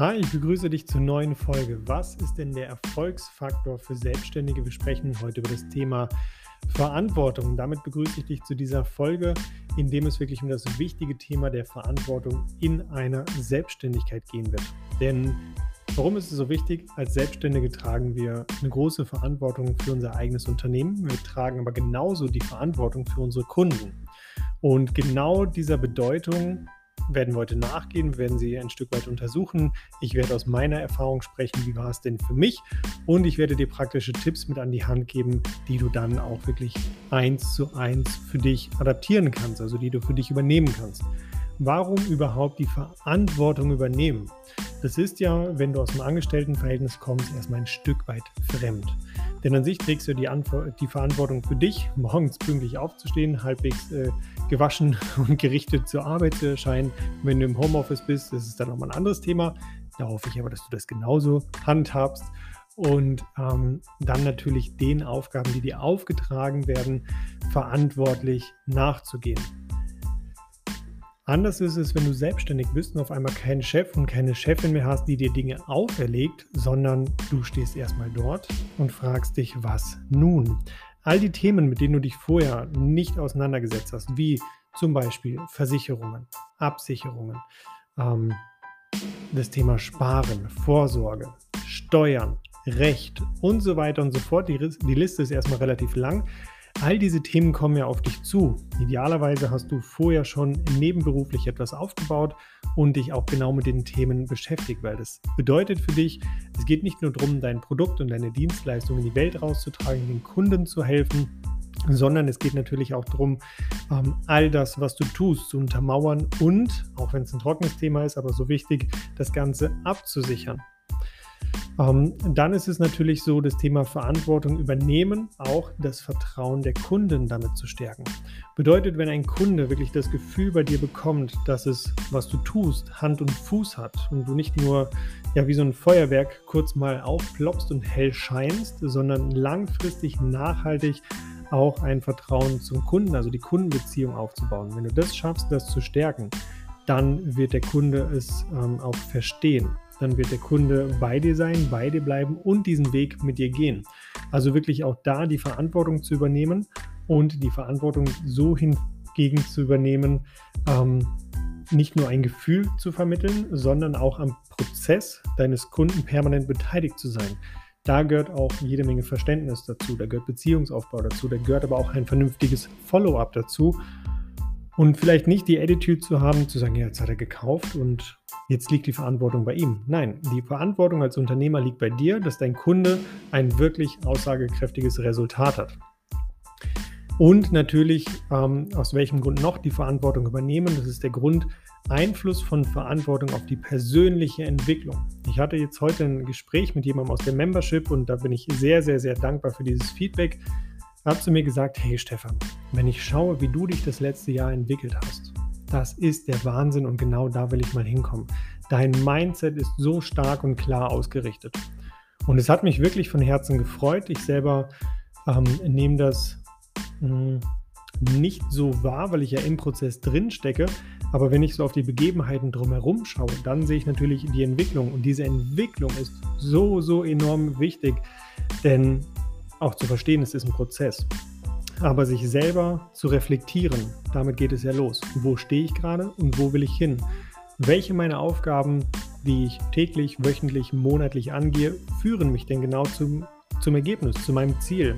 Hi, ich begrüße dich zur neuen Folge. Was ist denn der Erfolgsfaktor für Selbstständige? Wir sprechen heute über das Thema Verantwortung. Damit begrüße ich dich zu dieser Folge, in dem es wirklich um das wichtige Thema der Verantwortung in einer Selbstständigkeit gehen wird. Denn warum ist es so wichtig? Als Selbstständige tragen wir eine große Verantwortung für unser eigenes Unternehmen. Wir tragen aber genauso die Verantwortung für unsere Kunden. Und genau dieser Bedeutung werden wir heute nachgehen, werden sie ein Stück weit untersuchen. Ich werde aus meiner Erfahrung sprechen, wie war es denn für mich und ich werde dir praktische Tipps mit an die Hand geben, die du dann auch wirklich eins zu eins für dich adaptieren kannst, also die du für dich übernehmen kannst. Warum überhaupt die Verantwortung übernehmen? Das ist ja, wenn du aus dem Angestelltenverhältnis kommst, erstmal ein Stück weit fremd. Denn an sich trägst du die, die Verantwortung für dich, morgens pünktlich aufzustehen, halbwegs äh, gewaschen und gerichtet zur Arbeit zu erscheinen. Wenn du im Homeoffice bist, das ist dann nochmal ein anderes Thema. Da hoffe ich aber, dass du das genauso handhabst. Und ähm, dann natürlich den Aufgaben, die dir aufgetragen werden, verantwortlich nachzugehen. Anders ist es, wenn du selbstständig bist und auf einmal keinen Chef und keine Chefin mehr hast, die dir Dinge auferlegt, sondern du stehst erstmal dort und fragst dich, was nun? All die Themen, mit denen du dich vorher nicht auseinandergesetzt hast, wie zum Beispiel Versicherungen, Absicherungen, ähm, das Thema Sparen, Vorsorge, Steuern, Recht und so weiter und so fort. Die, die Liste ist erstmal relativ lang. All diese Themen kommen ja auf dich zu. Idealerweise hast du vorher schon nebenberuflich etwas aufgebaut und dich auch genau mit den Themen beschäftigt, weil das bedeutet für dich, es geht nicht nur darum, dein Produkt und deine Dienstleistung in die Welt rauszutragen, den Kunden zu helfen, sondern es geht natürlich auch darum, ähm, all das, was du tust, zu untermauern und, auch wenn es ein trockenes Thema ist, aber so wichtig, das Ganze abzusichern. Ähm, dann ist es natürlich so, das Thema Verantwortung übernehmen, auch das Vertrauen der Kunden damit zu stärken. Bedeutet, wenn ein Kunde wirklich das Gefühl bei dir bekommt, dass es, was du tust, Hand und Fuß hat und du nicht nur ja, wie so ein Feuerwerk kurz mal aufploppst und hell scheinst, sondern langfristig nachhaltig auch ein Vertrauen zum Kunden, also die Kundenbeziehung aufzubauen. Wenn du das schaffst, das zu stärken, dann wird der Kunde es ähm, auch verstehen dann wird der Kunde bei dir sein, bei dir bleiben und diesen Weg mit dir gehen. Also wirklich auch da die Verantwortung zu übernehmen und die Verantwortung so hingegen zu übernehmen, ähm, nicht nur ein Gefühl zu vermitteln, sondern auch am Prozess deines Kunden permanent beteiligt zu sein. Da gehört auch jede Menge Verständnis dazu, da gehört Beziehungsaufbau dazu, da gehört aber auch ein vernünftiges Follow-up dazu und vielleicht nicht die Attitude zu haben, zu sagen, ja, jetzt hat er gekauft und jetzt liegt die Verantwortung bei ihm. Nein, die Verantwortung als Unternehmer liegt bei dir, dass dein Kunde ein wirklich aussagekräftiges Resultat hat. Und natürlich, ähm, aus welchem Grund noch die Verantwortung übernehmen, das ist der Grund, Einfluss von Verantwortung auf die persönliche Entwicklung. Ich hatte jetzt heute ein Gespräch mit jemandem aus der Membership und da bin ich sehr, sehr, sehr dankbar für dieses Feedback hat zu mir gesagt, hey Stefan, wenn ich schaue, wie du dich das letzte Jahr entwickelt hast, das ist der Wahnsinn und genau da will ich mal hinkommen. Dein Mindset ist so stark und klar ausgerichtet. Und es hat mich wirklich von Herzen gefreut. Ich selber ähm, nehme das mh, hm, nicht so wahr, weil ich ja im Prozess drin stecke. Aber wenn ich so auf die Begebenheiten drumherum schaue, dann sehe ich natürlich die Entwicklung. Und diese Entwicklung ist so, so enorm wichtig. Denn auch zu verstehen, es ist ein Prozess. Aber sich selber zu reflektieren, damit geht es ja los. Wo stehe ich gerade und wo will ich hin? Welche meiner Aufgaben, die ich täglich, wöchentlich, monatlich angehe, führen mich denn genau zum, zum Ergebnis, zu meinem Ziel?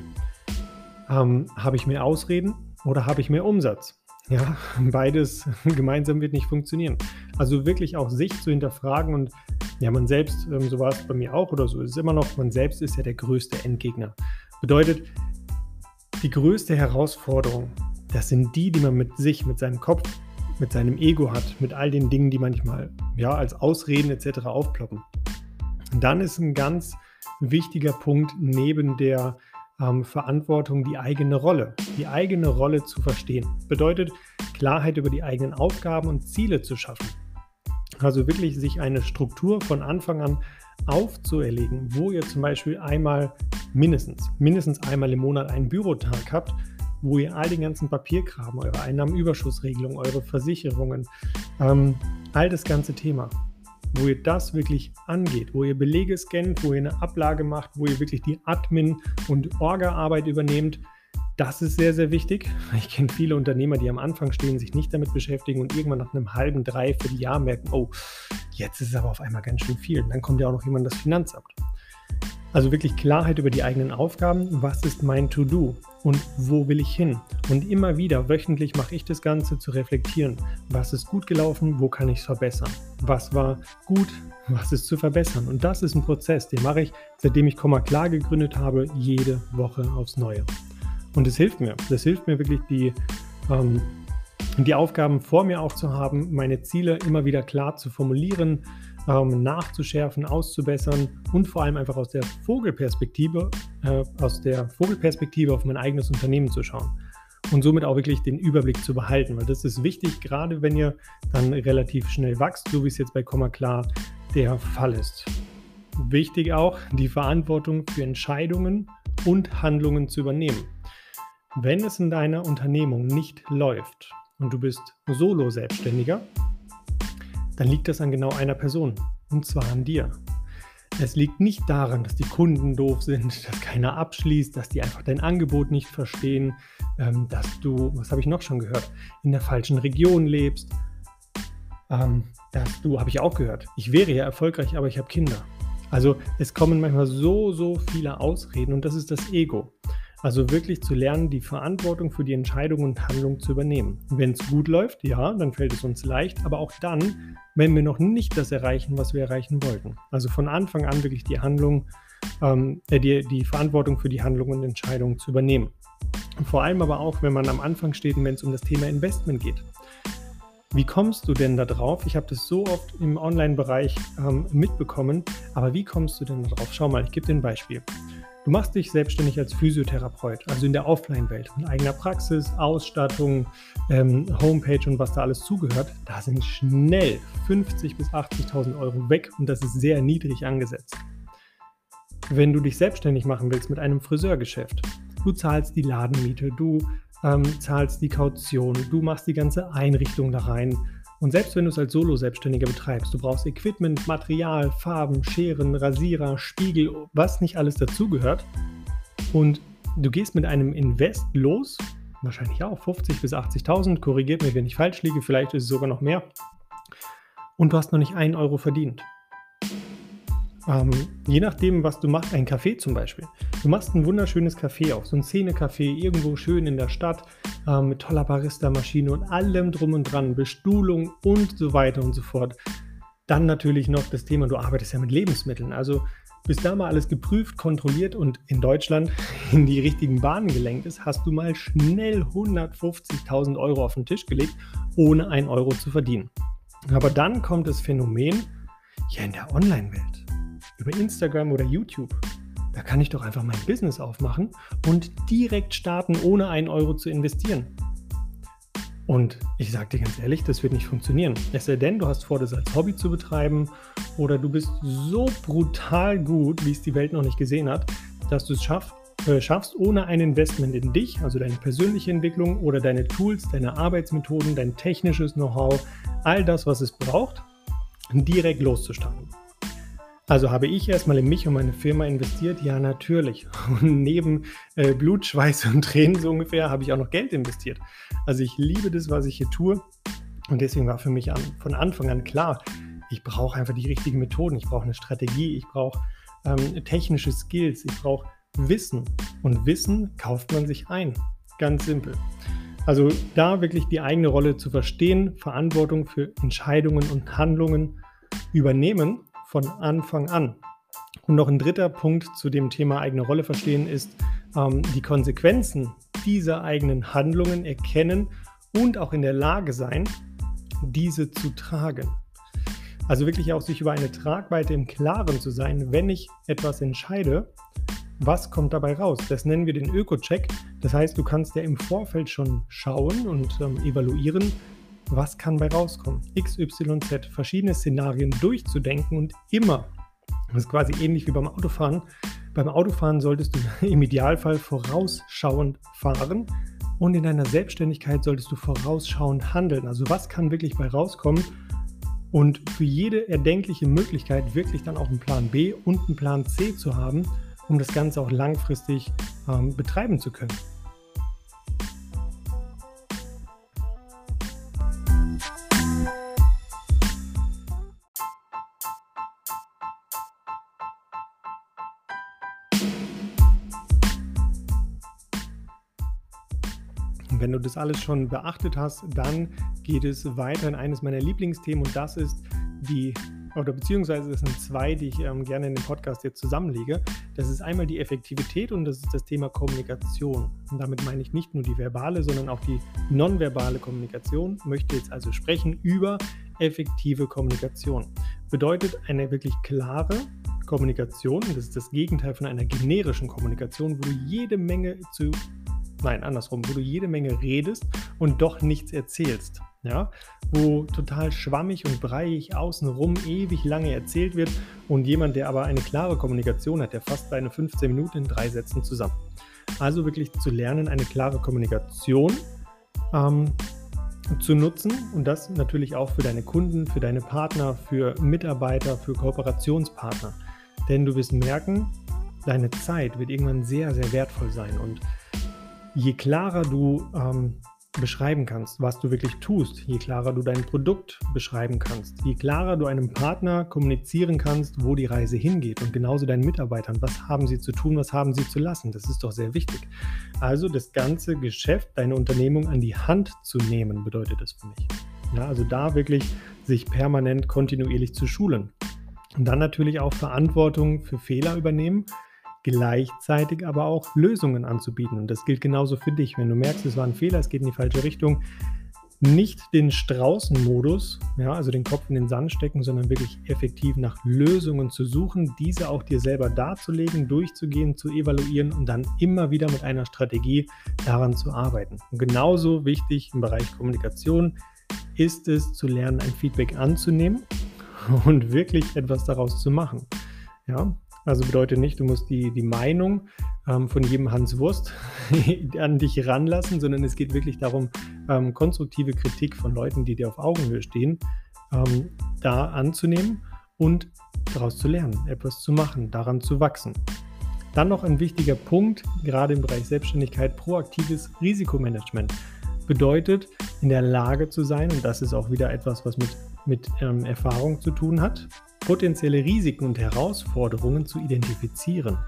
Ähm, habe ich mehr Ausreden oder habe ich mehr Umsatz? Ja, beides gemeinsam wird nicht funktionieren. Also wirklich auch sich zu hinterfragen und ja, man selbst, ähm, so war es bei mir auch oder so ist es immer noch, man selbst ist ja der größte Endgegner. Bedeutet, die größte Herausforderung, das sind die, die man mit sich, mit seinem Kopf, mit seinem Ego hat, mit all den Dingen, die manchmal ja, als Ausreden etc. aufploppen. Und dann ist ein ganz wichtiger Punkt neben der ähm, Verantwortung die eigene Rolle. Die eigene Rolle zu verstehen. Bedeutet Klarheit über die eigenen Aufgaben und Ziele zu schaffen. Also wirklich sich eine Struktur von Anfang an aufzuerlegen, wo ihr zum Beispiel einmal mindestens, mindestens einmal im Monat einen Bürotag habt, wo ihr all den ganzen Papierkram, eure Einnahmenüberschussregelung, eure Versicherungen, ähm, all das ganze Thema, wo ihr das wirklich angeht, wo ihr Belege scannt, wo ihr eine Ablage macht, wo ihr wirklich die Admin- und Orga-Arbeit übernehmt, das ist sehr, sehr wichtig. Ich kenne viele Unternehmer, die am Anfang stehen, sich nicht damit beschäftigen und irgendwann nach einem halben, dreiviertel Jahr merken, oh, jetzt ist es aber auf einmal ganz schön viel. Und dann kommt ja auch noch jemand das Finanzamt. Also wirklich Klarheit über die eigenen Aufgaben. Was ist mein To-Do und wo will ich hin? Und immer wieder wöchentlich mache ich das Ganze zu reflektieren. Was ist gut gelaufen? Wo kann ich es verbessern? Was war gut? Was ist zu verbessern? Und das ist ein Prozess, den mache ich, seitdem ich Komma klar gegründet habe, jede Woche aufs Neue. Und es hilft mir. Das hilft mir wirklich, die, ähm, die Aufgaben vor mir auch zu haben, meine Ziele immer wieder klar zu formulieren, ähm, nachzuschärfen, auszubessern und vor allem einfach aus der Vogelperspektive, äh, aus der Vogelperspektive auf mein eigenes Unternehmen zu schauen und somit auch wirklich den Überblick zu behalten, weil das ist wichtig, gerade wenn ihr dann relativ schnell wächst, so wie es jetzt bei Komma klar der Fall ist. Wichtig auch, die Verantwortung für Entscheidungen und Handlungen zu übernehmen. Wenn es in deiner Unternehmung nicht läuft und du bist Solo-Selbstständiger, dann liegt das an genau einer Person, und zwar an dir. Es liegt nicht daran, dass die Kunden doof sind, dass keiner abschließt, dass die einfach dein Angebot nicht verstehen, ähm, dass du, was habe ich noch schon gehört, in der falschen Region lebst, ähm, dass du, habe ich auch gehört, ich wäre ja erfolgreich, aber ich habe Kinder. Also es kommen manchmal so, so viele Ausreden und das ist das Ego. Also wirklich zu lernen, die Verantwortung für die Entscheidung und Handlung zu übernehmen. Wenn es gut läuft, ja, dann fällt es uns leicht, aber auch dann, wenn wir noch nicht das erreichen, was wir erreichen wollten. Also von Anfang an wirklich die Handlung, ähm, äh, die, die Verantwortung für die Handlung und Entscheidung zu übernehmen. Vor allem aber auch, wenn man am Anfang steht und wenn es um das Thema Investment geht. Wie kommst du denn da drauf? Ich habe das so oft im Online-Bereich ähm, mitbekommen, aber wie kommst du denn da drauf? Schau mal, ich gebe dir ein Beispiel. Du machst dich selbstständig als Physiotherapeut, also in der Offline-Welt, mit eigener Praxis, Ausstattung, ähm, Homepage und was da alles zugehört. Da sind schnell 50.000 bis 80.000 Euro weg und das ist sehr niedrig angesetzt. Wenn du dich selbstständig machen willst mit einem Friseurgeschäft, du zahlst die Ladenmiete, du ähm, zahlst die Kaution, du machst die ganze Einrichtung da rein, und selbst wenn du es als Solo-Selbstständiger betreibst, du brauchst Equipment, Material, Farben, Scheren, Rasierer, Spiegel, was nicht alles dazugehört. Und du gehst mit einem Invest los, wahrscheinlich auch 50.000 bis 80.000, korrigiert mich, wenn ich falsch liege, vielleicht ist es sogar noch mehr. Und du hast noch nicht einen Euro verdient. Ähm, je nachdem, was du machst, ein Café zum Beispiel. Du machst ein wunderschönes Café auf, so ein Szene-Café irgendwo schön in der Stadt äh, mit toller Barista-Maschine und allem drum und dran, Bestuhlung und so weiter und so fort. Dann natürlich noch das Thema, du arbeitest ja mit Lebensmitteln. Also bis da mal alles geprüft, kontrolliert und in Deutschland in die richtigen Bahnen gelenkt ist, hast du mal schnell 150.000 Euro auf den Tisch gelegt, ohne einen Euro zu verdienen. Aber dann kommt das Phänomen, ja in der Online-Welt über Instagram oder YouTube. Da kann ich doch einfach mein Business aufmachen und direkt starten, ohne einen Euro zu investieren. Und ich sage dir ganz ehrlich, das wird nicht funktionieren. Es sei denn, du hast vor, das als Hobby zu betreiben oder du bist so brutal gut, wie es die Welt noch nicht gesehen hat, dass du es schaff, äh, schaffst, ohne ein Investment in dich, also deine persönliche Entwicklung oder deine Tools, deine Arbeitsmethoden, dein technisches Know-how, all das, was es braucht, direkt loszustarten. Also habe ich erstmal in mich und meine Firma investiert? Ja, natürlich. Und neben äh, Blut, Schweiß und Tränen so ungefähr habe ich auch noch Geld investiert. Also ich liebe das, was ich hier tue. Und deswegen war für mich an, von Anfang an klar, ich brauche einfach die richtigen Methoden. Ich brauche eine Strategie. Ich brauche ähm, technische Skills. Ich brauche Wissen. Und Wissen kauft man sich ein. Ganz simpel. Also da wirklich die eigene Rolle zu verstehen, Verantwortung für Entscheidungen und Handlungen übernehmen von Anfang an. Und noch ein dritter Punkt zu dem Thema eigene Rolle verstehen ist ähm, die Konsequenzen dieser eigenen Handlungen erkennen und auch in der Lage sein, diese zu tragen. Also wirklich auch sich über eine Tragweite im Klaren zu sein, wenn ich etwas entscheide, was kommt dabei raus? Das nennen wir den Öko-Check. Das heißt, du kannst ja im Vorfeld schon schauen und ähm, evaluieren, was kann bei rauskommen? X, Y, Z, verschiedene Szenarien durchzudenken und immer, das ist quasi ähnlich wie beim Autofahren, beim Autofahren solltest du im Idealfall vorausschauend fahren und in deiner Selbstständigkeit solltest du vorausschauend handeln. Also was kann wirklich bei rauskommen und für jede erdenkliche Möglichkeit wirklich dann auch einen Plan B und einen Plan C zu haben, um das Ganze auch langfristig ähm, betreiben zu können. Wenn du das alles schon beachtet hast, dann geht es weiter in eines meiner Lieblingsthemen und das ist die, oder beziehungsweise es sind zwei, die ich ähm, gerne in dem Podcast jetzt zusammenlege. Das ist einmal die Effektivität und das ist das Thema Kommunikation. Und damit meine ich nicht nur die verbale, sondern auch die nonverbale Kommunikation. Ich möchte jetzt also sprechen über effektive Kommunikation. Bedeutet eine wirklich klare, Kommunikation, das ist das Gegenteil von einer generischen Kommunikation, wo du jede Menge zu nein, andersrum, wo du jede Menge redest und doch nichts erzählst. Ja, wo total schwammig und breiig außenrum ewig lange erzählt wird und jemand, der aber eine klare Kommunikation hat, der fasst seine 15 Minuten in drei Sätzen zusammen. Also wirklich zu lernen, eine klare Kommunikation ähm, zu nutzen und das natürlich auch für deine Kunden, für deine Partner, für Mitarbeiter, für Kooperationspartner. Denn du wirst merken, deine Zeit wird irgendwann sehr, sehr wertvoll sein und je klarer du ähm, beschreiben kannst, was du wirklich tust, je klarer du dein Produkt beschreiben kannst, je klarer du einem Partner kommunizieren kannst, wo die Reise hingeht und genauso deinen Mitarbeitern, was haben sie zu tun, was haben sie zu lassen, das ist doch sehr wichtig. Also das ganze Geschäft, deine Unternehmung an die Hand zu nehmen, bedeutet das für mich. Ja, also da wirklich sich permanent kontinuierlich zu schulen. Und dann natürlich auch Verantwortung für Fehler übernehmen gleichzeitig aber auch Lösungen anzubieten. Und das gilt genauso für dich. Wenn du merkst, es war ein Fehler, es geht in die falsche Richtung, nicht den Straußenmodus, ja, also den Kopf in den Sand stecken, sondern wirklich effektiv nach Lösungen zu suchen, diese auch dir selber darzulegen, durchzugehen, zu evaluieren und dann immer wieder mit einer Strategie daran zu arbeiten. Und genauso wichtig im Bereich Kommunikation ist es zu lernen, ein Feedback anzunehmen und wirklich etwas daraus zu machen. Ja, also bedeutet nicht, du musst die, die Meinung ähm, von jedem Hans Wurst an dich ranlassen, sondern es geht wirklich darum, ähm, konstruktive Kritik von Leuten, die dir auf Augenhöhe stehen, ähm, da anzunehmen und daraus zu lernen, etwas zu machen, daran zu wachsen. Dann noch ein wichtiger Punkt, gerade im Bereich Selbstständigkeit, proaktives Risikomanagement. Bedeutet, in der Lage zu sein, und das ist auch wieder etwas, was mit, mit ähm, Erfahrung zu tun hat, potenzielle Risiken und Herausforderungen zu identifizieren.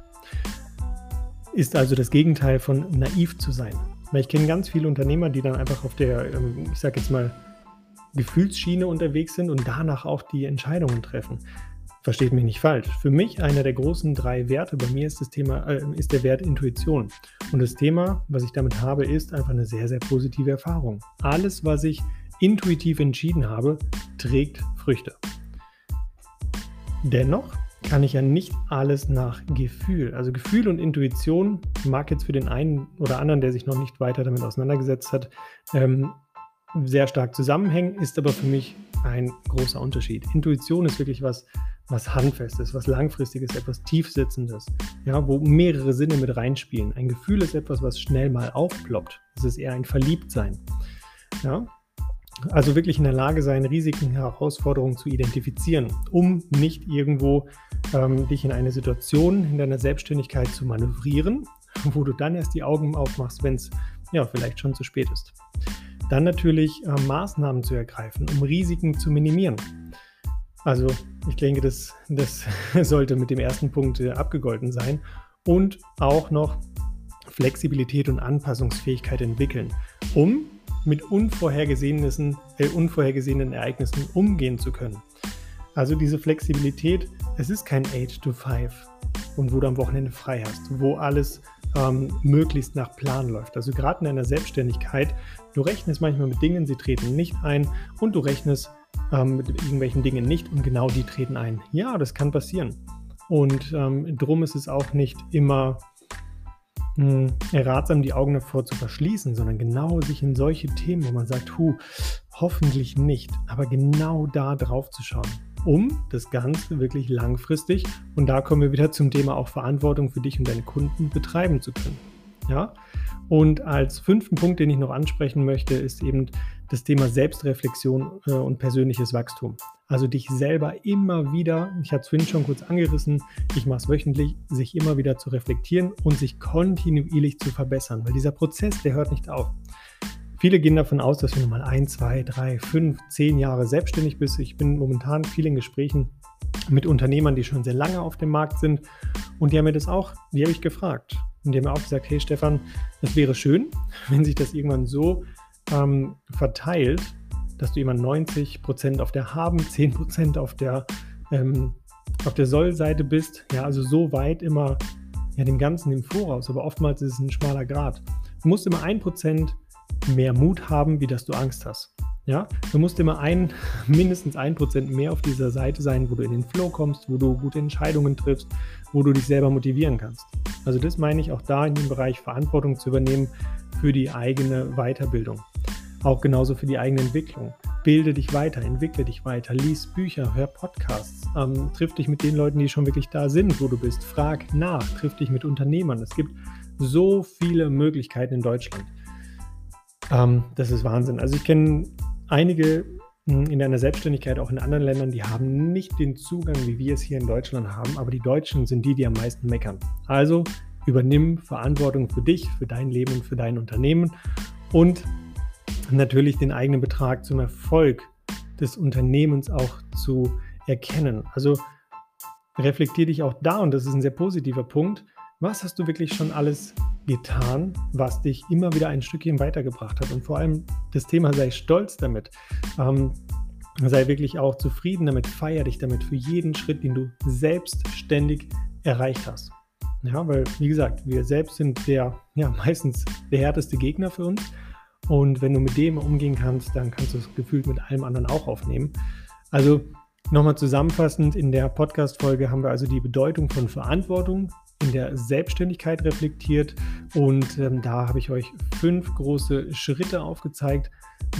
Ist also das Gegenteil von naiv zu sein. Ich kenne ganz viele Unternehmer, die dann einfach auf der, ähm, ich sag jetzt mal, Gefühlsschiene unterwegs sind und danach auch die Entscheidungen treffen. Versteht mich nicht falsch. Für mich einer der großen drei Werte bei mir ist das Thema, äh, ist der Wert Intuition. Und das Thema, was ich damit habe, ist einfach eine sehr, sehr positive Erfahrung. Alles, was ich intuitiv entschieden habe, trägt Früchte. Dennoch kann ich ja nicht alles nach Gefühl. Also Gefühl und Intuition mag jetzt für den einen oder anderen, der sich noch nicht weiter damit auseinandergesetzt hat, ähm, sehr stark zusammenhängen, ist aber für mich ein großer Unterschied. Intuition ist wirklich was, was handfestes, was langfristiges, etwas tiefsitzendes, ja, wo mehrere Sinne mit reinspielen. Ein Gefühl ist etwas, was schnell mal aufploppt. Es ist eher ein Verliebtsein. Ja, also wirklich in der Lage sein, Risiken, Herausforderungen zu identifizieren, um nicht irgendwo ähm, dich in eine Situation in deiner Selbstständigkeit zu manövrieren, wo du dann erst die Augen aufmachst, wenn es ja vielleicht schon zu spät ist. Dann natürlich äh, Maßnahmen zu ergreifen, um Risiken zu minimieren. Also ich denke, das, das sollte mit dem ersten Punkt äh, abgegolten sein. Und auch noch Flexibilität und Anpassungsfähigkeit entwickeln, um mit unvorhergesehenen, äh, unvorhergesehenen Ereignissen umgehen zu können. Also diese Flexibilität, es ist kein 8 to 5 und wo du am Wochenende frei hast, wo alles ähm, möglichst nach Plan läuft. Also gerade in einer Selbstständigkeit, du rechnest manchmal mit Dingen, sie treten nicht ein und du rechnest ähm, mit irgendwelchen Dingen nicht und genau die treten ein. Ja, das kann passieren. Und ähm, drum ist es auch nicht immer mh, ratsam, die Augen davor zu verschließen, sondern genau sich in solche Themen, wo man sagt, hu, hoffentlich nicht, aber genau da drauf zu schauen, um das Ganze wirklich langfristig, und da kommen wir wieder zum Thema auch Verantwortung für dich und deine Kunden betreiben zu können. Ja? Und als fünften Punkt, den ich noch ansprechen möchte, ist eben das Thema Selbstreflexion äh, und persönliches Wachstum. Also dich selber immer wieder, ich hatte es vorhin schon kurz angerissen, ich mache es wöchentlich, sich immer wieder zu reflektieren und sich kontinuierlich zu verbessern, weil dieser Prozess, der hört nicht auf. Viele gehen davon aus, dass du nochmal ein, zwei, drei, fünf, zehn Jahre selbstständig bist. Ich bin momentan viel in Gesprächen mit Unternehmern, die schon sehr lange auf dem Markt sind. Und die haben mir das auch, die habe ich gefragt. Haben mir auch gesagt, hey Stefan, das wäre schön, wenn sich das irgendwann so ähm, verteilt, dass du immer 90% auf der Haben, 10% auf der, ähm, der Soll-Seite bist. Ja, also so weit immer ja, dem Ganzen im Voraus. Aber oftmals ist es ein schmaler Grad. Du musst immer 1% mehr Mut haben, wie dass du Angst hast. Ja, du musst immer ein, mindestens ein Prozent mehr auf dieser Seite sein, wo du in den Flow kommst, wo du gute Entscheidungen triffst, wo du dich selber motivieren kannst. Also das meine ich auch da in dem Bereich Verantwortung zu übernehmen für die eigene Weiterbildung. Auch genauso für die eigene Entwicklung. Bilde dich weiter, entwickle dich weiter, lies Bücher, hör Podcasts, ähm, triff dich mit den Leuten, die schon wirklich da sind, wo du bist, frag nach, triff dich mit Unternehmern. Es gibt so viele Möglichkeiten in Deutschland. Ähm, das ist Wahnsinn. Also ich kenne einige in deiner Selbstständigkeit, auch in anderen Ländern, die haben nicht den Zugang, wie wir es hier in Deutschland haben, aber die Deutschen sind die, die am meisten meckern. Also übernimm Verantwortung für dich, für dein Leben für dein Unternehmen und natürlich den eigenen Betrag zum Erfolg des Unternehmens auch zu erkennen. Also reflektier dich auch da und das ist ein sehr positiver Punkt. Was hast du wirklich schon alles getan, was dich immer wieder ein Stückchen weitergebracht hat. Und vor allem das Thema sei stolz damit. Ähm, sei wirklich auch zufrieden damit, feier dich damit für jeden Schritt, den du selbstständig erreicht hast. Ja, weil, wie gesagt, wir selbst sind der, ja, meistens der härteste Gegner für uns. Und wenn du mit dem umgehen kannst, dann kannst du es gefühlt mit allem anderen auch aufnehmen. Also nochmal zusammenfassend, in der Podcast-Folge haben wir also die Bedeutung von Verantwortung in der Selbstständigkeit reflektiert und ähm, da habe ich euch fünf große Schritte aufgezeigt.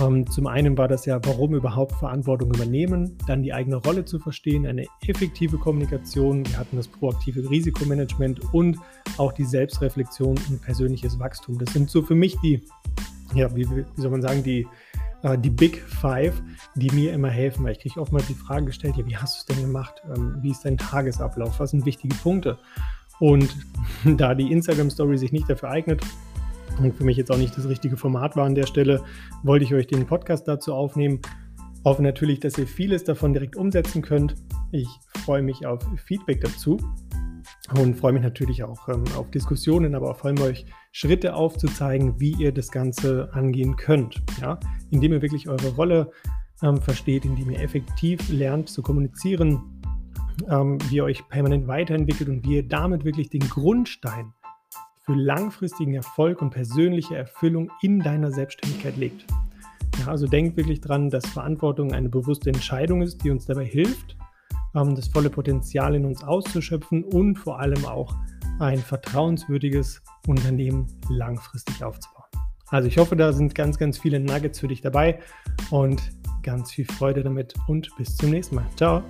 Ähm, zum einen war das ja, warum überhaupt Verantwortung übernehmen, dann die eigene Rolle zu verstehen, eine effektive Kommunikation, wir hatten das proaktive Risikomanagement und auch die Selbstreflexion und persönliches Wachstum. Das sind so für mich die, ja, wie, wie soll man sagen, die äh, die Big Five, die mir immer helfen, weil ich kriege oftmals die Frage gestellt, ja, wie hast du es denn gemacht? Ähm, wie ist dein Tagesablauf? Was sind wichtige Punkte? Und da die Instagram-Story sich nicht dafür eignet und für mich jetzt auch nicht das richtige Format war an der Stelle, wollte ich euch den Podcast dazu aufnehmen. Hoffe natürlich, dass ihr vieles davon direkt umsetzen könnt. Ich freue mich auf Feedback dazu und freue mich natürlich auch ähm, auf Diskussionen, aber auch vor allem euch Schritte aufzuzeigen, wie ihr das Ganze angehen könnt. Ja? Indem ihr wirklich eure Rolle ähm, versteht, indem ihr effektiv lernt zu kommunizieren, ähm, wie ihr euch permanent weiterentwickelt und wie ihr damit wirklich den Grundstein für langfristigen Erfolg und persönliche Erfüllung in deiner Selbstständigkeit legt. Ja, also denkt wirklich dran, dass Verantwortung eine bewusste Entscheidung ist, die uns dabei hilft, ähm, das volle Potenzial in uns auszuschöpfen und vor allem auch ein vertrauenswürdiges Unternehmen langfristig aufzubauen. Also ich hoffe, da sind ganz, ganz viele Nuggets für dich dabei und ganz viel Freude damit und bis zum nächsten Mal. Ciao.